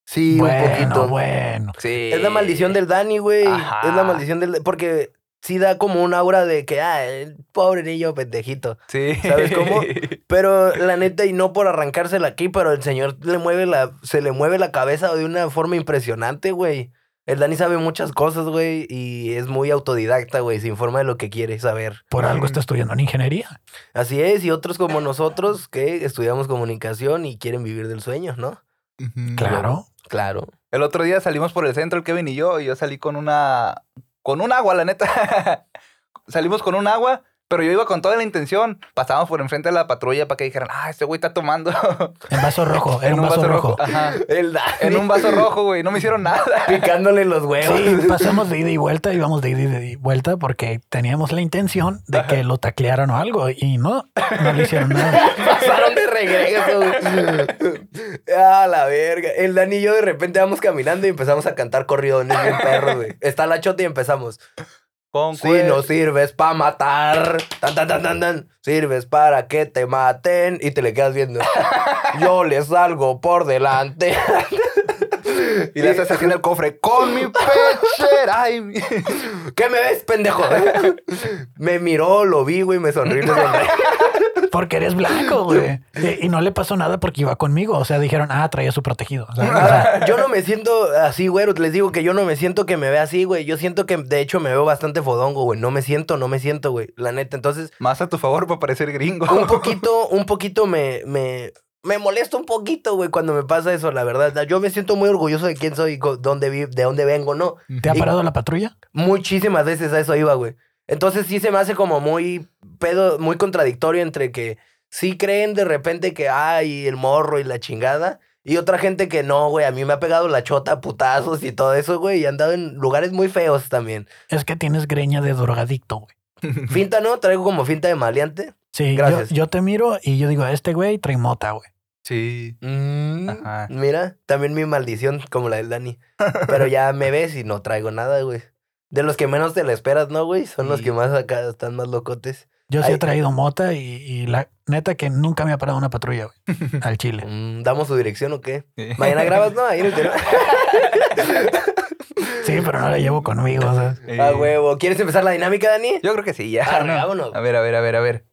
Sí, bueno, un poquito. bueno. Sí. Es la maldición del Dani, güey. Ajá. Es la maldición del... Porque sí da como un aura de que, ah, el pobre niño pendejito. Sí. ¿Sabes cómo? Pero la neta, y no por arrancársela aquí, pero el señor le mueve la, se le mueve la cabeza de una forma impresionante, güey. El Dani sabe muchas cosas, güey, y es muy autodidacta, güey, se informa de lo que quiere saber. Por algo está estudiando en ingeniería. Así es, y otros como nosotros que estudiamos comunicación y quieren vivir del sueño, ¿no? Claro. Claro. El otro día salimos por el centro, el Kevin y yo, y yo salí con una. con un agua, la neta. Salimos con un agua, pero yo iba con toda la intención. Pasábamos por enfrente de la patrulla para que dijeran, ah, este güey está tomando. En vaso rojo. En un vaso, rojo. Ajá. El Dani En un vaso rojo, güey. No me hicieron nada. picándole los huevos. Sí, pasamos de ida y vuelta, íbamos de ida y de vuelta porque teníamos la intención de que lo taclearan o algo y no, no le hicieron nada. Pasaron de regreso. Ah, la verga. El Dani y yo de repente vamos caminando y empezamos a cantar corridones bien perros, güey. Está la chota y empezamos. Con Si no sirves para matar, tan, tan, tan, tan, tan, sirves para que te maten y te le quedas viendo. Yo le salgo por delante. Y le haces así en el cofre. Con mi pechera. Ay, mi- ¿Qué me ves, pendejo? me miró, lo vi, güey, me sonrió y. Porque eres blanco, güey. Y, y no le pasó nada porque iba conmigo. O sea, dijeron, ah, traía su protegido. O sea, o sea, yo no me siento así, güey. Les digo que yo no me siento que me vea así, güey. Yo siento que de hecho me veo bastante fodongo, güey. No me siento, no me siento, güey. La neta. Entonces, Más a tu favor para parecer gringo. un poquito, un poquito me, me, me molesta un poquito, güey, cuando me pasa eso, la verdad. Yo me siento muy orgulloso de quién soy, dónde vi, de dónde vengo, ¿no? ¿Te ha Y- parado la patrulla? Muchísimas veces a eso iba, güey. Entonces sí se me hace como muy pedo, muy contradictorio entre que sí creen de repente que hay el morro y la chingada. Y otra gente que no, güey. A mí me ha pegado la chota putazos y todo eso, güey. Y han dado en lugares muy feos también. Es que tienes greña de drogadicto, güey. Finta, ¿no? Traigo como finta de maleante. Sí, yo, Gracias. yo te miro y yo digo, este güey trae mota, güey. Sí. Mm, Ajá. Mira, también mi maldición, como la del Dani. Pero ya me ves y no traigo nada, güey. De los que menos te la esperas, ¿no, güey? Son los que más acá están más locotes. Yo sí Ay. he traído mota y, y la neta que nunca me ha parado una patrulla, güey. Al chile. Mm, ¿Damos su dirección o qué? Mañana grabas, ¿no? Ahí en el. Sí, pero no la llevo conmigo, sea. Eh, A huevo. ¿Quieres empezar la dinámica, Dani? Yo creo que sí, ya. Arre, ¿no? vámonos. A ver, a ver, a ver, a ver.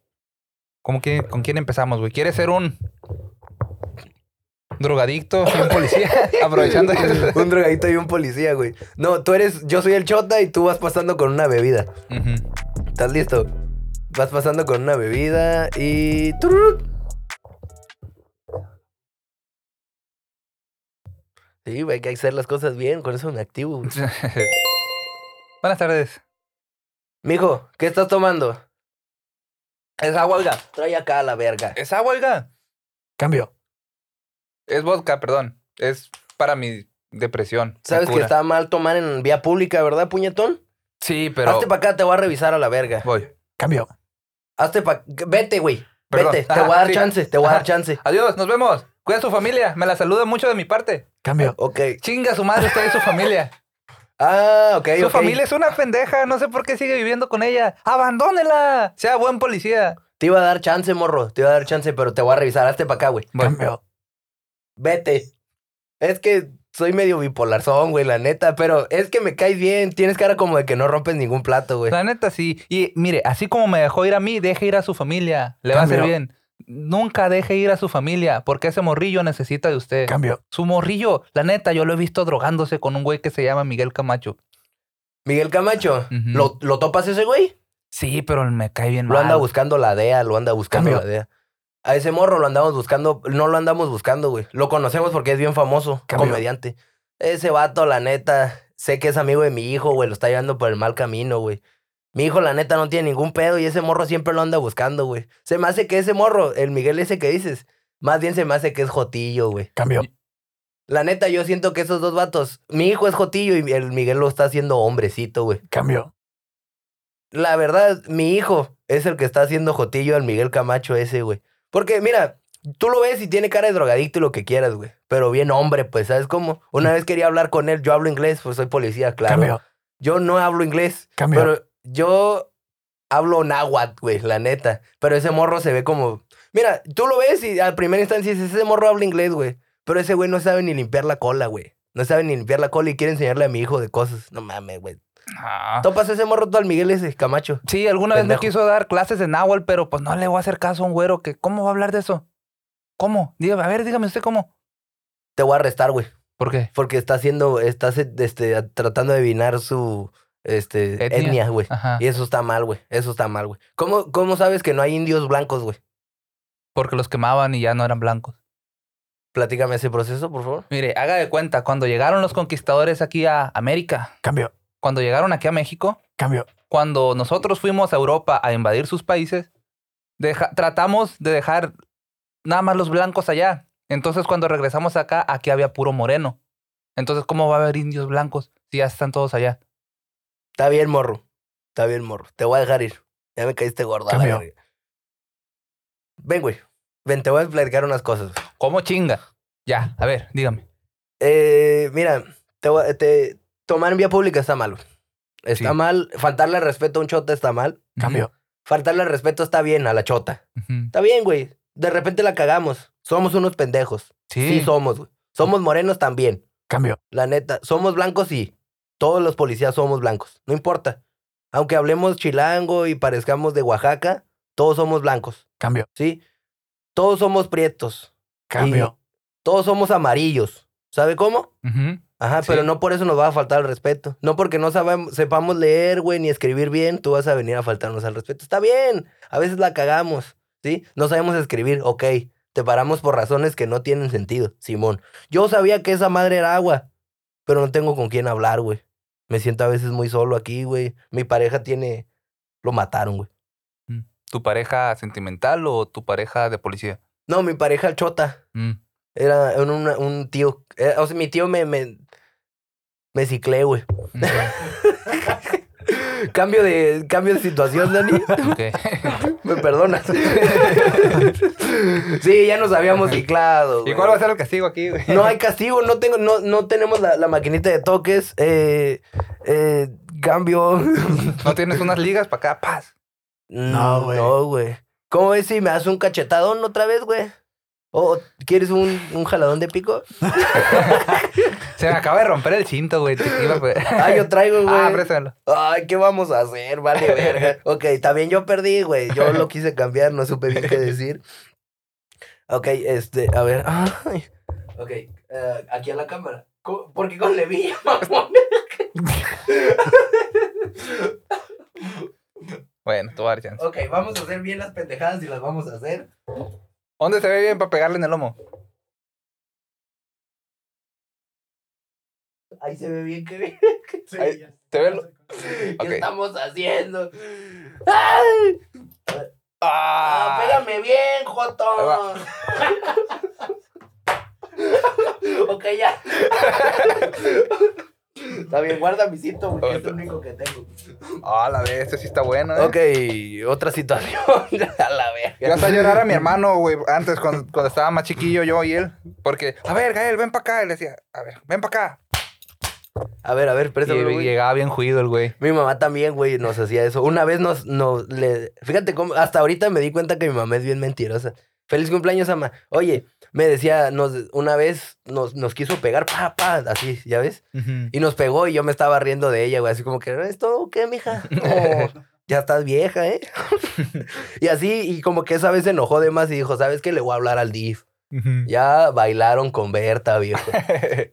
¿Cómo que, ¿Con quién empezamos, güey? ¿Quieres ser un drogadicto y un policía? Aprovechando eso. un drogadito y un policía, güey. No, tú eres, yo soy el chota y tú vas pasando con una bebida. ¿Estás listo? Vas pasando con una bebida y... Sí, güey, hay que hacer las cosas bien, con eso me activo. güey. Buenas tardes. Mijo, ¿qué estás tomando? Es agua, oiga. Trae acá a la verga. Es agua, oiga. Cambio. Es vodka, perdón. Es para mi depresión. Sabes que está mal tomar en vía pública, ¿verdad, puñetón? Sí, pero. Hazte para acá, te voy a revisar a la verga. Voy. Cambio. Hazte para... Vete, güey. Perdón. Vete, te voy a dar sí. chance, te voy a dar chance. Adiós, nos vemos. Cuida a su familia. Me la saluda mucho de mi parte. Cambio. Ok. Chinga su madre, usted y su familia. Ah, ok, Su familia es una pendeja. No sé por qué sigue viviendo con ella. Abandónela. Sea buen policía. Te iba a dar chance, morro. Te iba a dar chance, pero te voy a revisar. Hazte para acá, güey. Cambio. Vete. Es que soy medio bipolarzón, güey, la neta. Pero es que me caes bien. Tienes cara como de que no rompes ningún plato, güey. La neta, sí. Y mire, así como me dejó ir a mí, deje ir a su familia. Le va a hacer bien. Nunca deje ir a su familia, porque ese morrillo necesita de usted. Cambio. Su morrillo, la neta, yo lo he visto drogándose con un güey que se llama Miguel Camacho. Miguel Camacho. ¿lo, ¿lo topas ese güey? Sí, pero me cae bien Lo mal. anda buscando la DEA, lo anda buscando Cambio. la DEA. A ese morro lo andamos buscando, no lo andamos buscando, güey. Lo conocemos porque es bien famoso, comediante. Ese vato, la neta, sé que es amigo de mi hijo, güey, lo está llevando por el mal camino, güey. Mi hijo, la neta, no tiene ningún pedo y ese morro siempre lo anda buscando, güey. Se me hace que ese morro, el Miguel ese que dices, más bien se me hace que es Jotillo, güey. Cambio. La neta, yo siento que esos dos vatos, mi hijo es Jotillo y el Miguel lo está haciendo hombrecito, güey. Cambio. La verdad, mi hijo es el que está haciendo Jotillo al Miguel Camacho ese, güey. Porque, mira, tú lo ves y tiene cara de drogadicto y lo que quieras, güey. Pero bien hombre, pues, ¿sabes cómo? Una vez quería hablar con él, yo hablo inglés, pues soy policía, claro. Cambio. Yo no hablo inglés, Cambio. pero yo hablo náhuatl, güey, la neta. Pero ese morro se ve como... Mira, tú lo ves y a primera instancia dices, ese morro habla inglés, güey. Pero ese güey no sabe ni limpiar la cola, güey. No sabe ni limpiar la cola y quiere enseñarle a mi hijo de cosas. No mames, güey. Ah. Topas ese morro tú al Miguel ese, Camacho. Sí, alguna vez me quiso dar clases de náhuatl, pero pues no le voy a hacer caso a un güero que... ¿Cómo va a hablar de eso? ¿Cómo? Dígame, a ver, dígame usted cómo. Te voy a arrestar, güey. ¿Por qué? Porque está haciendo, estás este, tratando de adivinar su este, Etnia. güey. Ajá. Y eso está mal, güey. Eso está mal, güey. ¿Cómo, ¿Cómo sabes que no hay indios blancos, güey? Porque los quemaban y ya no eran blancos. Platícame ese proceso, por favor. Mire, haga de cuenta, cuando llegaron los conquistadores aquí a América, Cambio. Cuando llegaron aquí a México, Cambio. cuando nosotros fuimos a Europa a invadir sus países, deja- tratamos de dejar nada más los blancos allá. Entonces, cuando regresamos acá, aquí había puro moreno. Entonces, ¿cómo va a haber indios blancos si ya están todos allá? Está bien, morro. Está bien, morro. Te voy a dejar ir. Ya me caíste gordo. Ven, güey. Ven, te voy a platicar unas cosas. ¿Cómo chinga? Ya, a ver, dígame. Eh, mira, te, voy a- te- tomar en vía pública está mal, güey. Está Sí. mal. Faltarle respeto a un chota está mal. Cambio. Faltarle respeto está bien a la chota. Ujú. Está bien, güey. De repente la cagamos. Somos unos pendejos. Sí. Sí, somos, güey. Somos morenos también. Cambio. La neta. Somos blancos, sí. Todos los policías somos blancos. No importa. Aunque hablemos chilango y parezcamos de Oaxaca, todos somos blancos, Cambio. ¿sí? Todos somos prietos. Cambio. Todos somos amarillos. ¿Sabe cómo? Ujú. Ajá, Sí. pero no por eso nos va a faltar el respeto. No porque no sabemos, sepamos leer, güey, ni escribir bien, tú vas a venir a faltarnos al respeto. Está bien, a veces la cagamos, ¿sí? No sabemos escribir, ok. Te paramos por razones que no tienen sentido, Simón. Yo sabía que esa madre era agua, pero no tengo con quién hablar, güey. Me siento a veces muy solo aquí, güey. Mi pareja tiene Lo mataron, güey. ¿Tu pareja sentimental o tu pareja de policía? No, mi pareja chota. Mm. Era un, un- tío. eh, o sea, mi tío me, me, me ciclé, güey. Cambio de, cambio de situación, Dani. Ok. Me perdonas. sí, ya nos habíamos ciclado. ¿Y cuál va a ser el castigo aquí, güey? No hay castigo, no tengo, no, no tenemos la, la maquinita de toques. Eh, eh, cambio. ¿No tienes unas ligas para acá? Paz. No, güey. No, güey. ¿Cómo ves si me haces un cachetadón otra vez, güey? ¿O quieres un, un jaladón de pico? Se me acaba de romper el cinto, güey. Te iba Ah, yo traigo, güey. Ah, préstamelo. Ay, ¿qué vamos a hacer? Vale, verga. Ok, también yo perdí, güey. Yo lo quise cambiar, no supe bien qué decir. Ok, este, a ver. Ay. Ok, eh, aquí a la cámara. Co- ¿Por qué con Levilla? Bueno, tú vas. Ok, vamos a hacer bien las pendejadas y las vamos a hacer. ¿Dónde se ve bien para pegarle en el lomo? Ahí se ve bien que bien. Ahí, ¿Te ve? lo- ¿Qué estamos haciendo? ¡Ay! Ah, ¡Ah! pégame bien, Joto. Ok, ya. Está bien, guarda mi cinto, porque es el único que tengo. Ah, la vez, este sí está bueno, ¿eh? Ok, otra situación. a la verga. Yo hasta llorar a mi hermano, güey, antes cuando, cuando estaba más chiquillo yo y él. Porque, a ver, Gael, ven para acá. Le decía, a ver, ven para acá. A ver, a ver, Y, güey. llegaba bien juido el güey. Mi mamá también, güey, nos hacía eso. Una vez nos, nos le... Fíjate cómo, hasta ahorita me di cuenta que mi mamá es bien mentirosa. Feliz cumpleaños, ama. Oye, me decía, nos, una vez nos, nos quiso pegar, pa, pa, así, ¿ya ves? Y nos pegó y yo me estaba riendo de ella, güey, así como que, ¿esto qué, mija? Ya estás vieja, ¿eh? y así, y como que esa vez se enojó de más y dijo, ¿sabes qué? Le voy a hablar al DIF. Ya bailaron con Berta, viejo.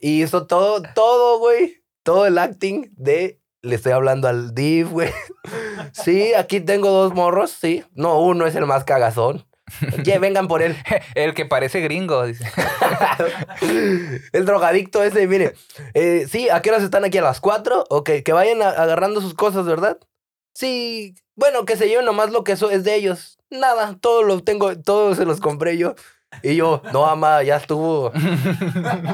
Y hizo todo, todo, güey. Todo el acting de le estoy hablando al div, güey. Sí, aquí tengo dos morros, sí. No, uno es el más cagazón. Vengan por él. El que parece gringo, dice. El drogadicto ese, mire. eh, sí, ¿a qué horas están aquí? ¿A las cuatro? Ok, que vayan a- agarrando sus cosas, ¿verdad? Sí, bueno, que se lleven nomás lo que eso es de ellos. Nada, todo lo tengo, todo se los compré yo. Y yo, no, mamá, ya estuvo.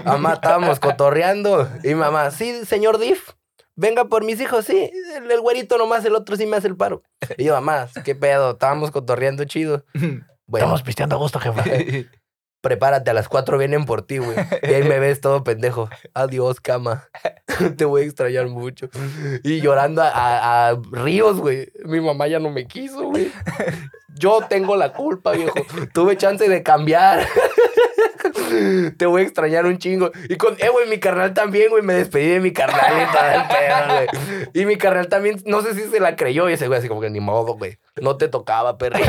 Mamá, estábamos cotorreando. Y mamá, sí, señor Diff, venga por mis hijos, sí. El, el güerito nomás, el otro sí me hace el paro. Y yo, mamá, qué pedo, estábamos cotorreando chido. Bueno, Estamos pisteando a gusto, jefe. prepárate, a las cuatro vienen por ti, güey. Y ahí me ves todo pendejo. Adiós, cama. Te voy a extrañar mucho. Y llorando a, a- a ríos, güey. Mi mamá ya no me quiso, güey. Yo tengo la culpa, viejo. Tuve chance de cambiar. Te voy a extrañar un chingo. Y con, eh, güey, mi carnal también, güey. Me despedí de mi carnal y todo el pedo, güey. Y mi carnal también, no sé si se la creyó. Y ese güey, así como que ni modo, güey. No te tocaba, perri.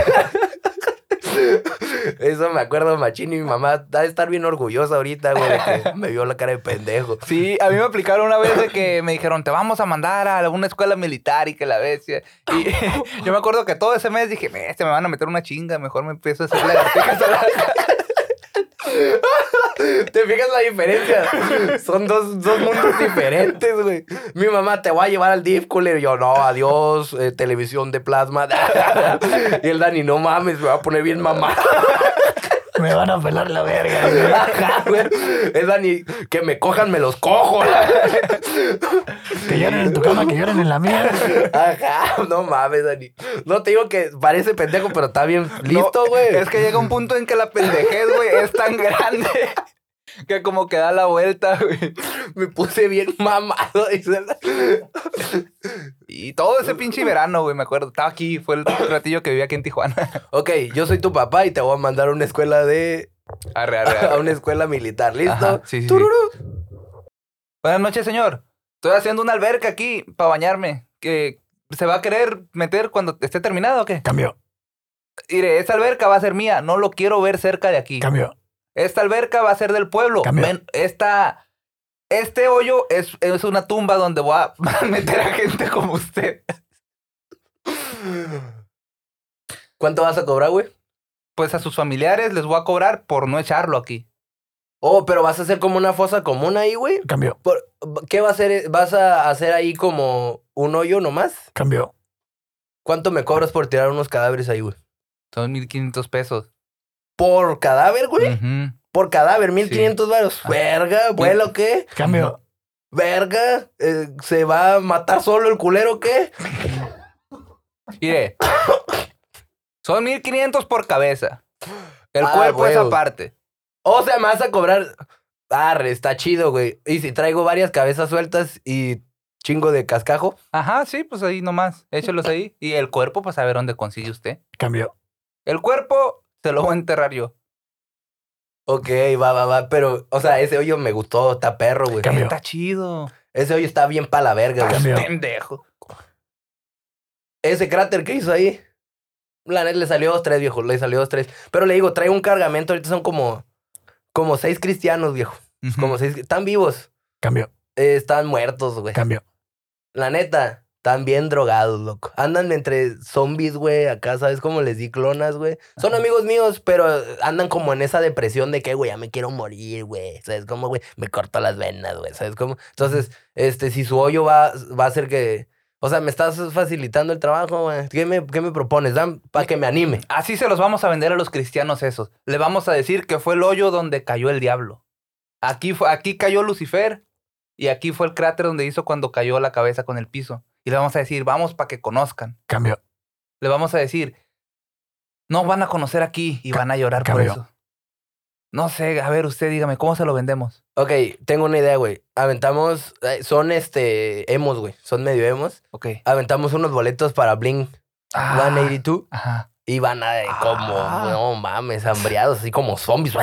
Eso me acuerdo, machín. Y mi mamá va a estar bien orgullosa ahorita, güey, de que me vio la cara de pendejo. Sí, a mí me aplicaron una vez de que me dijeron, te vamos a mandar a alguna escuela militar y que la bestia. Y yo me acuerdo que todo ese mes dije, este me van a meter una chinga, mejor me empiezo a hacer la... ¿Te fijas la diferencia? Son dos, dos mundos diferentes, güey. Mi mamá te va a llevar al DIF, culero. Yo, no, adiós, eh, televisión de plasma. y el Dani, no mames, me va a poner bien mamá. Me van a pelar la verga. güey. Ajá, güey. El Dani, que me cojan, me los cojo. Que lloren en tu cama, que lloren en la mía. Ajá, no mames, Dani. No te digo que parece pendejo, pero está bien listo, No, güey. Es que llega un punto en que la pendejez, güey, es tan grande que como que da la vuelta, güey. Me puse bien mamado. Y todo ese pinche verano, güey, me acuerdo. Estaba aquí, fue el ratillo que vivía aquí en Tijuana. ok, yo soy tu papá y te voy a mandar a una escuela de... Arre, arre, arre. A una escuela militar, ¿listo? Ajá, sí, sí, sí. Buenas noches, señor. Estoy haciendo una alberca aquí para bañarme. Que se va a querer meter cuando esté terminado o qué? Cambio, Mire, esta alberca va a ser mía. No lo quiero ver cerca de aquí. cambio. Esta alberca va a ser del pueblo. Cambio. Men- esta, este hoyo es, es una tumba donde voy a meter a gente como usted. ¿Cuánto vas a cobrar, güey? Pues a sus familiares les voy a cobrar por no echarlo aquí. Oh, pero vas a hacer como una fosa común ahí, güey. Cambio, Por- ¿Qué va a hacer? ¿Vas a hacer ahí como un hoyo nomás? cambio. ¿Cuánto me cobras por tirar unos cadáveres ahí, güey? Son 1500 pesos. ¿Por cadáver, güey? Por cadáver, 1500 varos. Verga, ¿vuelo qué? Cambio. Verga, eh, ¿se va a matar solo el culero qué? Mire. Son 1500 por cabeza. El Ah, cuerpo es aparte. O sea, me vas a cobrar. Arre, está chido, güey. Y si traigo varias cabezas sueltas y chingo de cascajo. Ajá, sí, pues ahí nomás. Échelos ahí. Y el cuerpo, pues a ver dónde consigue usted. Cambio. El cuerpo se lo voy a enterrar yo. Ok, va, va, va. Pero, o sea, ese hoyo me gustó, está perro, güey. Cambio. Está chido. Ese hoyo está bien pa' la verga, güey. Pendejo. Ese cráter que hizo ahí. La net le salió dos, tres, viejo. Le salió dos, tres. Pero le digo, trae un cargamento. Ahorita son como. Como seis cristianos, viejo. Como seis. Están vivos. Cambio. Eh, están muertos, güey. Cambio. La neta, están bien drogados, loco. Andan entre zombies, güey, acá, ¿sabes cómo les di clonas, güey? Son amigos míos, pero andan como en esa depresión de que, güey, ya me quiero morir, güey. ¿Sabes cómo, güey? Me corto las venas, güey. ¿Sabes cómo? Entonces, este, si su hoyo va, va a hacer que... O sea, me estás facilitando el trabajo, güey. ¿Qué me, qué me propones? Dan para que me anime. Así se los vamos a vender a los cristianos esos. Le vamos a decir que fue el hoyo donde cayó el diablo. Aquí, fue, aquí cayó Lucifer y aquí fue el cráter donde hizo cuando cayó la cabeza con el piso. Y le vamos a decir, vamos para que conozcan. Cambio. Le vamos a decir, no van a conocer aquí y Ca- van a llorar por eso. No sé, a ver, usted dígame, ¿cómo se lo vendemos? Ok, tengo una idea, güey. Aventamos... eh, Son, este, emos, güey. Son medio emos. Ok. Aventamos unos boletos para Blink Ah, 182. Ajá. Y van a de como, Ah. no mames, hambriados, así como zombies.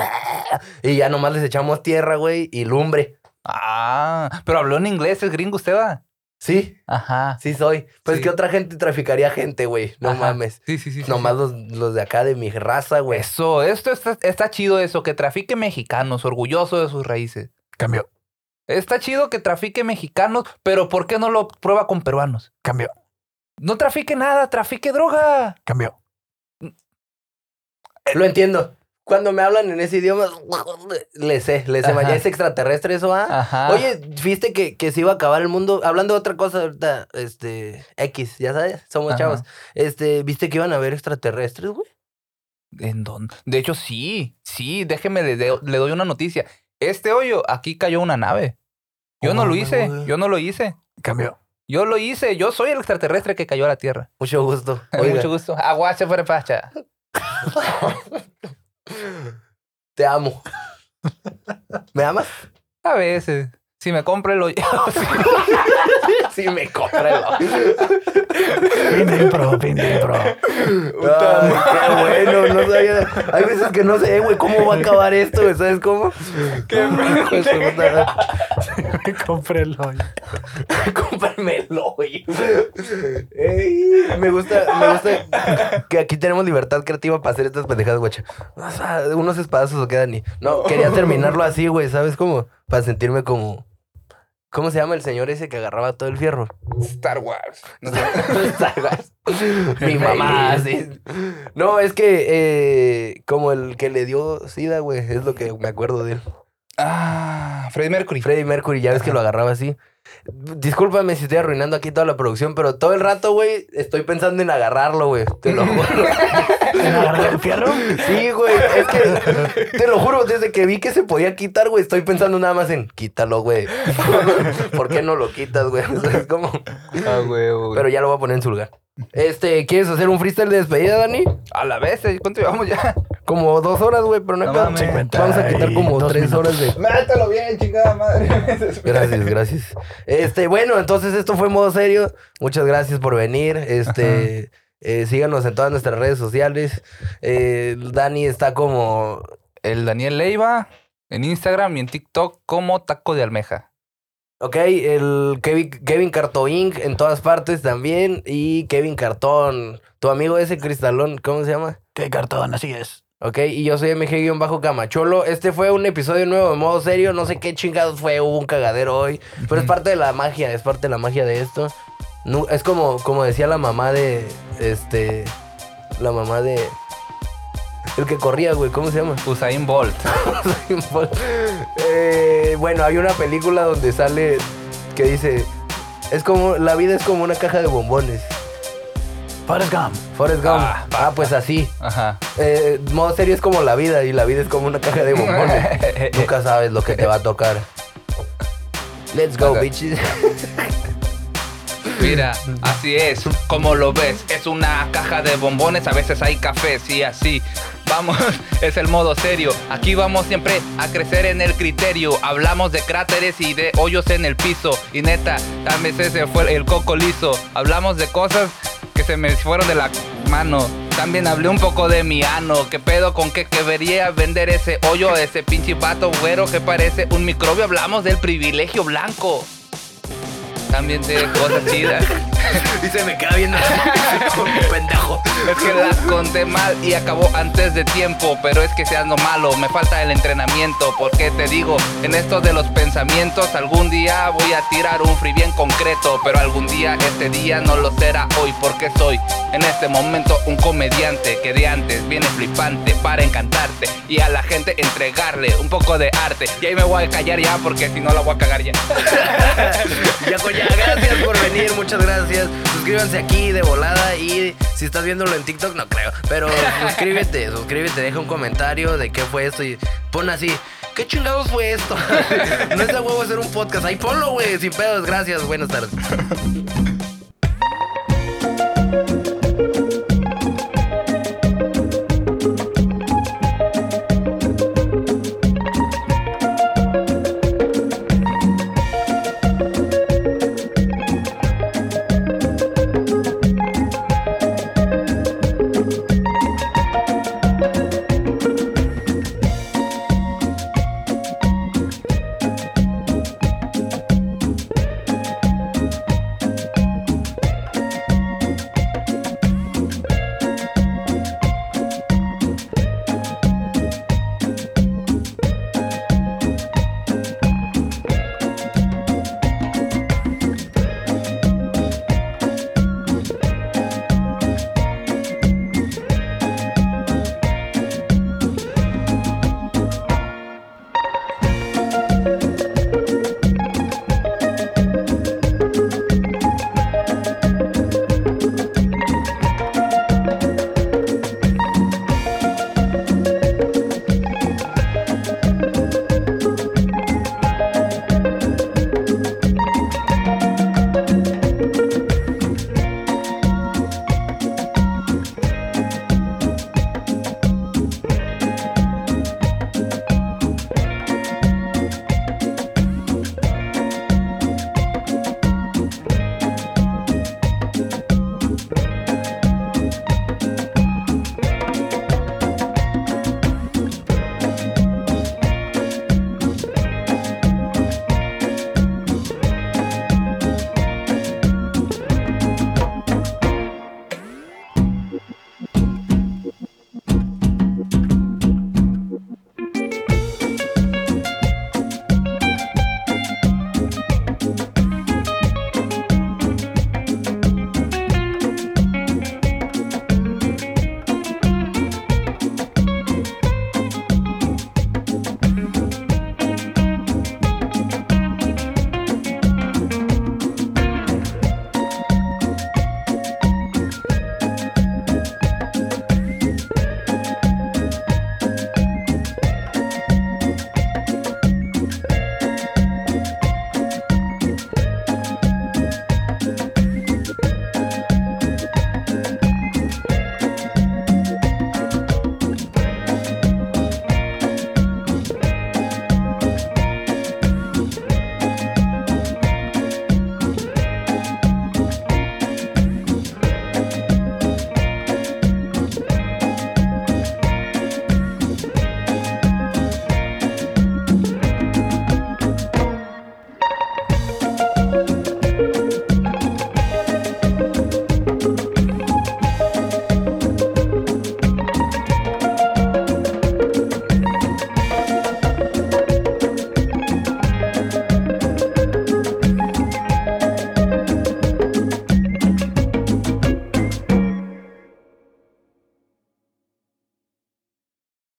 Y ya nomás les echamos tierra, güey, y lumbre. Ah, pero habló en inglés el gringo usted va. Sí, Ajá. sí soy. Pues Sí. que otra gente traficaría gente, güey. No Ajá. mames. Sí, sí, sí. Nomás sí. los, los de acá de mi raza, güey. Eso, esto está, está chido eso, que trafique mexicanos, orgulloso de sus raíces. Cambio. Está chido que trafique mexicanos, pero ¿por qué no lo prueba con peruanos? Cambio. No trafique nada, trafique droga. Cambio. Lo entiendo. Cuando me hablan en ese idioma, le sé, le sé. Ya es extraterrestre eso, ¿ah? Ajá. Oye, ¿viste que, que se iba a acabar el mundo? Hablando de otra cosa ahorita, este, X, ya sabes, somos Ajá. chavos. Este, ¿viste que iban a haber extraterrestres, güey? ¿En dónde? De hecho, sí, sí, déjeme, le, le doy una noticia. Este hoyo, aquí cayó una nave. Yo Oh, no lo hice, güey. yo no lo hice. Cambio. Yo lo hice, yo soy el extraterrestre que cayó a la Tierra. Mucho gusto. Oiga, Mucho gusto. Aguache fuera pacha. te amo. ¿Me amas? A veces. Si me compro el hoyo. Sí, me compra el Fin fin de impro. Ay, qué bueno, no sabía. Hay veces que no sé, güey, cómo va a acabar esto, güey, ¿sabes cómo? Qué Me compré el hoyo. madre. Cómpramelo, güey. Ey, me gusta, me gusta que aquí tenemos libertad creativa para hacer estas pendejadas, güey. O sea, unos espadazos o quedan ni. No, quería terminarlo así, güey, ¿sabes cómo? Para sentirme como. ¿Cómo se llama el señor ese que agarraba todo el fierro? Star Wars. No sé. Star Wars. Mi mamá, sí. No, es que eh, como el que le dio SIDA, güey, es lo que me acuerdo de él. Ah, Freddie Mercury. Freddie Mercury, ya ves que lo agarraba así. Discúlpame si estoy arruinando aquí toda la producción, pero todo el rato, güey, estoy pensando en agarrarlo, güey. Te lo juro. ¿En agarrar el fierro? Sí, güey, es que te lo juro, desde que vi que se podía quitar, güey, estoy pensando nada más en quítalo, güey. ¿Por qué no lo quitas, güey? O sea, es como... Ah, güey, güey. Pero ya lo voy a poner en su lugar. Este, ¿quieres hacer un freestyle de despedida, Dani? a la vez, ¿eh? ¿cuánto llevamos ya? Como dos horas, güey, pero no, hay No mames. Vamos a quitar como 52 tres minutos. horas de... Mételo bien, chingada madre. Gracias, gracias. Este, bueno, entonces esto fue modo serio. Muchas gracias por venir. Este, eh, síganos en todas nuestras redes sociales. Eh, Dani está como El Daniel Leiva en Instagram y en TikTok como Taco de Almeja. Ok, el Kevin, Kevin en todas partes también. Y Kevin Cartón, tu amigo ese cristalón, ¿cómo se llama? Qué cartón, así es. Ok, y yo soy MG-Camacholo. Este fue un episodio nuevo de modo serio. No sé qué chingados fue, hubo un cagadero hoy. Pero es parte de la magia, es parte de la magia de esto. Nu- es como, como decía la mamá de. Este. La mamá de. El que corría, güey, ¿cómo se llama? Usain Bolt. Eh, bueno, hay una película donde sale que dice, es como, la vida es como una caja de bombones. Forrest Gump. Forrest Gump. Ah, Ah, pues así. Ajá. Eh, modo serio es como la vida y la vida es como una caja de bombones. Nunca sabes lo que te va a tocar. Let's go, bitches. Mira, así es, como lo ves, es una caja de bombones, a veces hay café, sí, así. Vamos, es el modo serio. Aquí vamos siempre a crecer en el criterio. Hablamos de cráteres y de hoyos en el piso. Y neta, tal vez ese fue el coco liso. Hablamos de cosas que se me fueron de la mano. También hablé un poco de mi ano. ¿Qué pedo con que quería vender ese hoyo? Ese pinche vato güero que parece un microbio. Hablamos del privilegio blanco. También de cosas chidas. y se me queda viendo así, como un pendejo. Es que la conté mal y acabó antes de tiempo, pero es que se ando malo, me falta el entrenamiento, porque te digo, en esto de los pensamientos, algún día voy a tirar un free bien concreto, pero algún día este día no lo será hoy, porque soy en este momento un comediante que de antes viene flipante para encantarte y a la gente entregarle un poco de arte. Y ahí me voy a callar ya, porque si no la voy a cagar ya, gracias por venir, muchas gracias. Suscríbanse aquí de volada y si estás viéndolo en TikTok, no creo. Pero suscríbete, suscríbete, deja un comentario de qué fue esto y pon así. ¿Qué chingados fue esto? no es de huevo hacer un podcast. Ahí ponlo, güey, sin pedos. Gracias, buenas tardes.